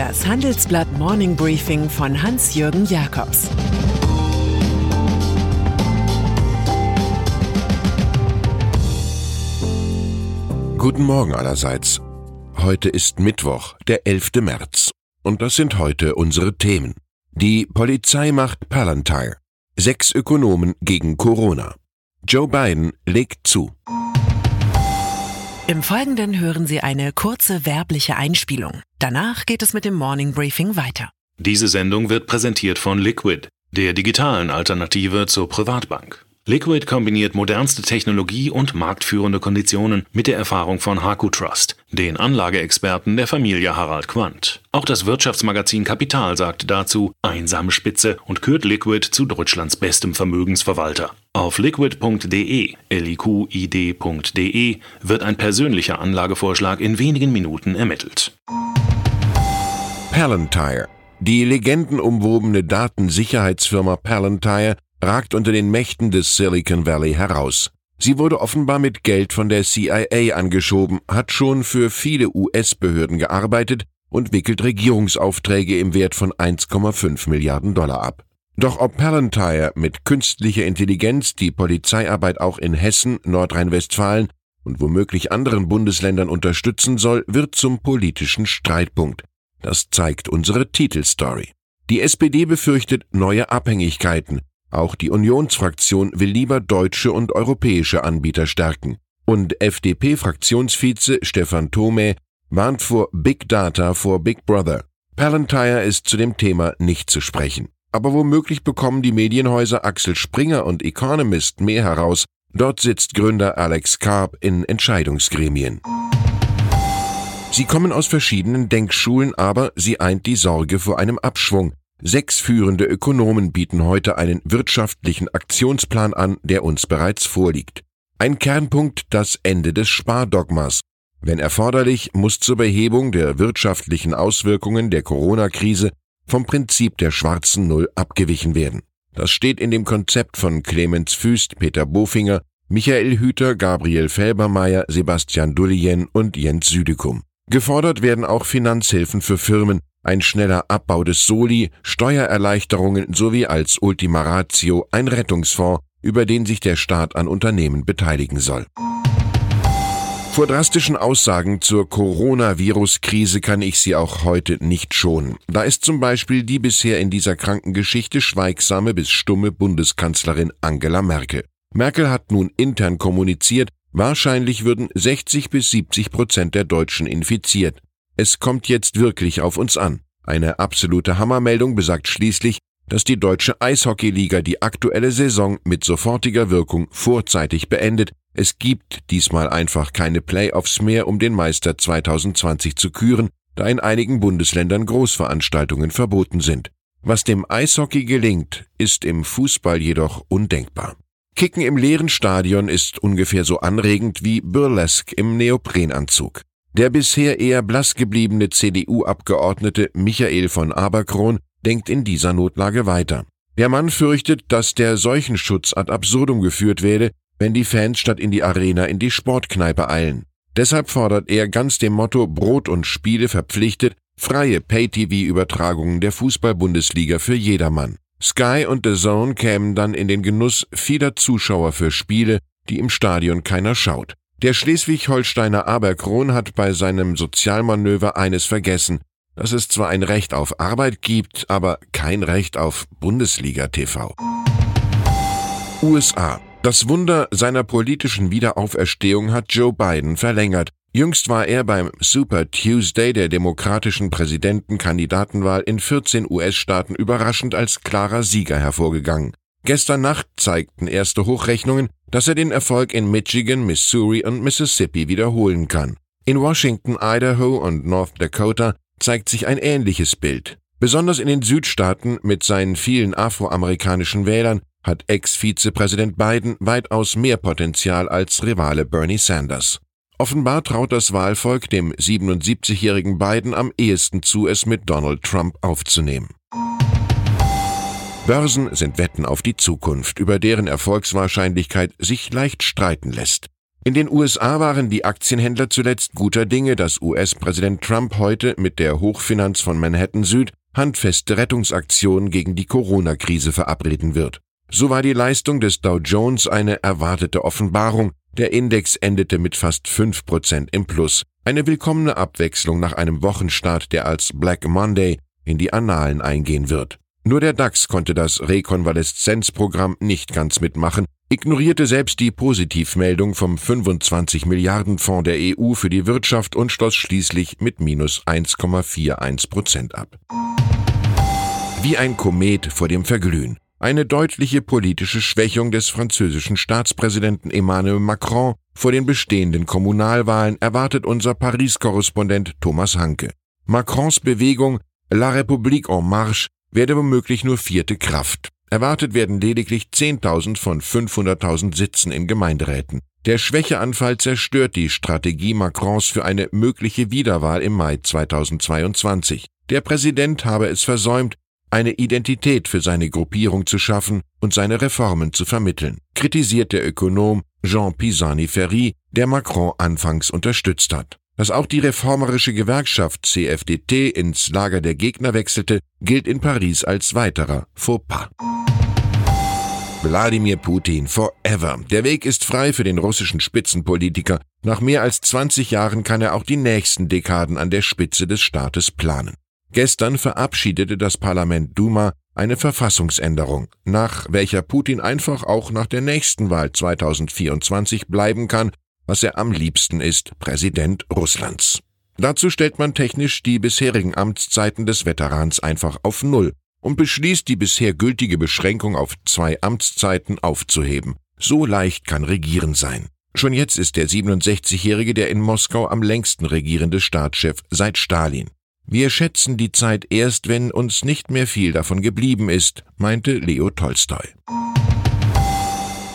Das Handelsblatt Morning Briefing von Hans-Jürgen Jakobs Guten Morgen allerseits. Heute ist Mittwoch, der 11. März. Und das sind heute unsere Themen. Die Polizei macht Palantir. Sechs Ökonomen gegen Corona. Joe Biden legt zu. Im Folgenden hören Sie eine kurze werbliche Einspielung. Danach geht es mit dem Morning Briefing weiter. Diese Sendung wird präsentiert von Liquid, der digitalen Alternative zur Privatbank. Liquid kombiniert modernste Technologie und marktführende Konditionen mit der Erfahrung von Haku Trust, den Anlageexperten der Familie Harald Quandt. Auch das Wirtschaftsmagazin Kapital sagt dazu einsame Spitze und kürt Liquid zu Deutschlands bestem Vermögensverwalter. Auf liquid.de, liqid.de wird ein persönlicher Anlagevorschlag in wenigen Minuten ermittelt. Palantir. Die legendenumwobene Datensicherheitsfirma Palantir ragt unter den Mächten des Silicon Valley heraus. Sie wurde offenbar mit Geld von der CIA angeschoben, hat schon für viele US-Behörden gearbeitet und wickelt Regierungsaufträge im Wert von 1,5 Milliarden Dollar ab. Doch ob Palantir mit künstlicher Intelligenz die Polizeiarbeit auch in Hessen, Nordrhein-Westfalen und womöglich anderen Bundesländern unterstützen soll, wird zum politischen Streitpunkt. Das zeigt unsere Titelstory. Die SPD befürchtet neue Abhängigkeiten, auch die Unionsfraktion will lieber deutsche und europäische Anbieter stärken. Und FDP-Fraktionsvize Stefan Thome warnt vor Big Data vor Big Brother. Palantir ist zu dem Thema nicht zu sprechen. Aber womöglich bekommen die Medienhäuser Axel Springer und Economist mehr heraus. Dort sitzt Gründer Alex Karp in Entscheidungsgremien. Sie kommen aus verschiedenen Denkschulen, aber sie eint die Sorge vor einem Abschwung. Sechs führende Ökonomen bieten heute einen wirtschaftlichen Aktionsplan an, der uns bereits vorliegt. Ein Kernpunkt das Ende des Spardogmas. Wenn erforderlich, muss zur Behebung der wirtschaftlichen Auswirkungen der Corona-Krise vom Prinzip der schwarzen Null abgewichen werden. Das steht in dem Konzept von Clemens Füst, Peter Bofinger, Michael Hüter, Gabriel Felbermeier, Sebastian Dullien und Jens Südekum. Gefordert werden auch Finanzhilfen für Firmen, ein schneller Abbau des Soli, Steuererleichterungen sowie als Ultima Ratio ein Rettungsfonds, über den sich der Staat an Unternehmen beteiligen soll. Vor drastischen Aussagen zur Coronavirus-Krise kann ich Sie auch heute nicht schonen. Da ist zum Beispiel die bisher in dieser kranken Geschichte schweigsame bis stumme Bundeskanzlerin Angela Merkel. Merkel hat nun intern kommuniziert, wahrscheinlich würden 60 bis 70 Prozent der Deutschen infiziert. Es kommt jetzt wirklich auf uns an. Eine absolute Hammermeldung besagt schließlich, dass die deutsche Eishockeyliga die aktuelle Saison mit sofortiger Wirkung vorzeitig beendet. Es gibt diesmal einfach keine Playoffs mehr, um den Meister 2020 zu küren, da in einigen Bundesländern Großveranstaltungen verboten sind. Was dem Eishockey gelingt, ist im Fußball jedoch undenkbar. Kicken im leeren Stadion ist ungefähr so anregend wie Burlesque im Neoprenanzug. Der bisher eher blass gebliebene CDU-Abgeordnete Michael von Aberkron denkt in dieser Notlage weiter. Der Mann fürchtet, dass der Seuchenschutz ad absurdum geführt werde, wenn die Fans statt in die Arena in die Sportkneipe eilen. Deshalb fordert er ganz dem Motto Brot und Spiele verpflichtet freie Pay-TV-Übertragungen der Fußball-Bundesliga für jedermann. Sky und The Zone kämen dann in den Genuss vieler Zuschauer für Spiele, die im Stadion keiner schaut. Der Schleswig-Holsteiner Aberkron hat bei seinem Sozialmanöver eines vergessen, dass es zwar ein Recht auf Arbeit gibt, aber kein Recht auf Bundesliga TV. USA. Das Wunder seiner politischen Wiederauferstehung hat Joe Biden verlängert. Jüngst war er beim Super Tuesday der demokratischen Präsidentenkandidatenwahl in 14 US-Staaten überraschend als klarer Sieger hervorgegangen. Gestern Nacht zeigten erste Hochrechnungen, dass er den Erfolg in Michigan, Missouri und Mississippi wiederholen kann. In Washington, Idaho und North Dakota zeigt sich ein ähnliches Bild. Besonders in den Südstaaten mit seinen vielen afroamerikanischen Wählern hat Ex-Vizepräsident Biden weitaus mehr Potenzial als Rivale Bernie Sanders. Offenbar traut das Wahlvolk dem 77-jährigen Biden am ehesten zu, es mit Donald Trump aufzunehmen. Börsen sind Wetten auf die Zukunft, über deren Erfolgswahrscheinlichkeit sich leicht streiten lässt. In den USA waren die Aktienhändler zuletzt guter Dinge, dass US-Präsident Trump heute mit der Hochfinanz von Manhattan Süd handfeste Rettungsaktionen gegen die Corona-Krise verabreden wird. So war die Leistung des Dow Jones eine erwartete Offenbarung, der Index endete mit fast 5% im Plus, eine willkommene Abwechslung nach einem Wochenstart, der als Black Monday in die Annalen eingehen wird. Nur der DAX konnte das Rekonvaleszenzprogramm nicht ganz mitmachen, ignorierte selbst die Positivmeldung vom 25 Milliarden Fonds der EU für die Wirtschaft und schloss schließlich mit minus 1,41 Prozent ab. Wie ein Komet vor dem Verglühen. Eine deutliche politische Schwächung des französischen Staatspräsidenten Emmanuel Macron vor den bestehenden Kommunalwahlen erwartet unser Paris-Korrespondent Thomas Hanke. Macrons Bewegung La République en Marche werde womöglich nur vierte Kraft. Erwartet werden lediglich 10.000 von 500.000 Sitzen in Gemeinderäten. Der Schwächeanfall zerstört die Strategie Macrons für eine mögliche Wiederwahl im Mai 2022. Der Präsident habe es versäumt, eine Identität für seine Gruppierung zu schaffen und seine Reformen zu vermitteln, kritisiert der Ökonom Jean Pisani-Ferry, der Macron anfangs unterstützt hat. Dass auch die reformerische Gewerkschaft CFDT ins Lager der Gegner wechselte, gilt in Paris als weiterer Fauxpas. Wladimir Putin forever. Der Weg ist frei für den russischen Spitzenpolitiker. Nach mehr als 20 Jahren kann er auch die nächsten Dekaden an der Spitze des Staates planen. Gestern verabschiedete das Parlament Duma eine Verfassungsänderung, nach welcher Putin einfach auch nach der nächsten Wahl 2024 bleiben kann was er am liebsten ist, Präsident Russlands. Dazu stellt man technisch die bisherigen Amtszeiten des Veterans einfach auf Null und beschließt, die bisher gültige Beschränkung auf zwei Amtszeiten aufzuheben. So leicht kann Regieren sein. Schon jetzt ist der 67-Jährige der in Moskau am längsten regierende Staatschef seit Stalin. Wir schätzen die Zeit erst, wenn uns nicht mehr viel davon geblieben ist, meinte Leo Tolstoi.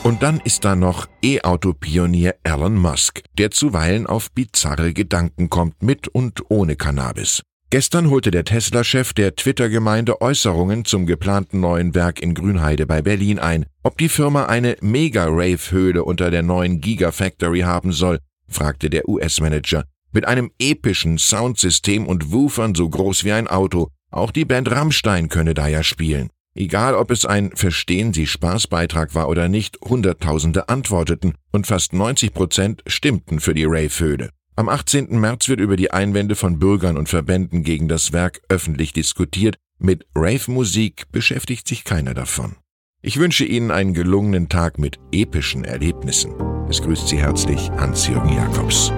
Und dann ist da noch E-Auto-Pionier Elon Musk, der zuweilen auf bizarre Gedanken kommt, mit und ohne Cannabis. Gestern holte der Tesla-Chef der Twitter-Gemeinde Äußerungen zum geplanten neuen Werk in Grünheide bei Berlin ein. Ob die Firma eine Mega-Rave-Höhle unter der neuen Gigafactory haben soll, fragte der US-Manager. Mit einem epischen Soundsystem und Woofern so groß wie ein Auto. Auch die Band Rammstein könne da ja spielen. Egal, ob es ein Verstehen Sie Spaßbeitrag war oder nicht, Hunderttausende antworteten und fast 90 Prozent stimmten für die Rave-Höhle. Am 18. März wird über die Einwände von Bürgern und Verbänden gegen das Werk öffentlich diskutiert. Mit Rave-Musik beschäftigt sich keiner davon. Ich wünsche Ihnen einen gelungenen Tag mit epischen Erlebnissen. Es grüßt Sie herzlich Hans-Jürgen Jakobs.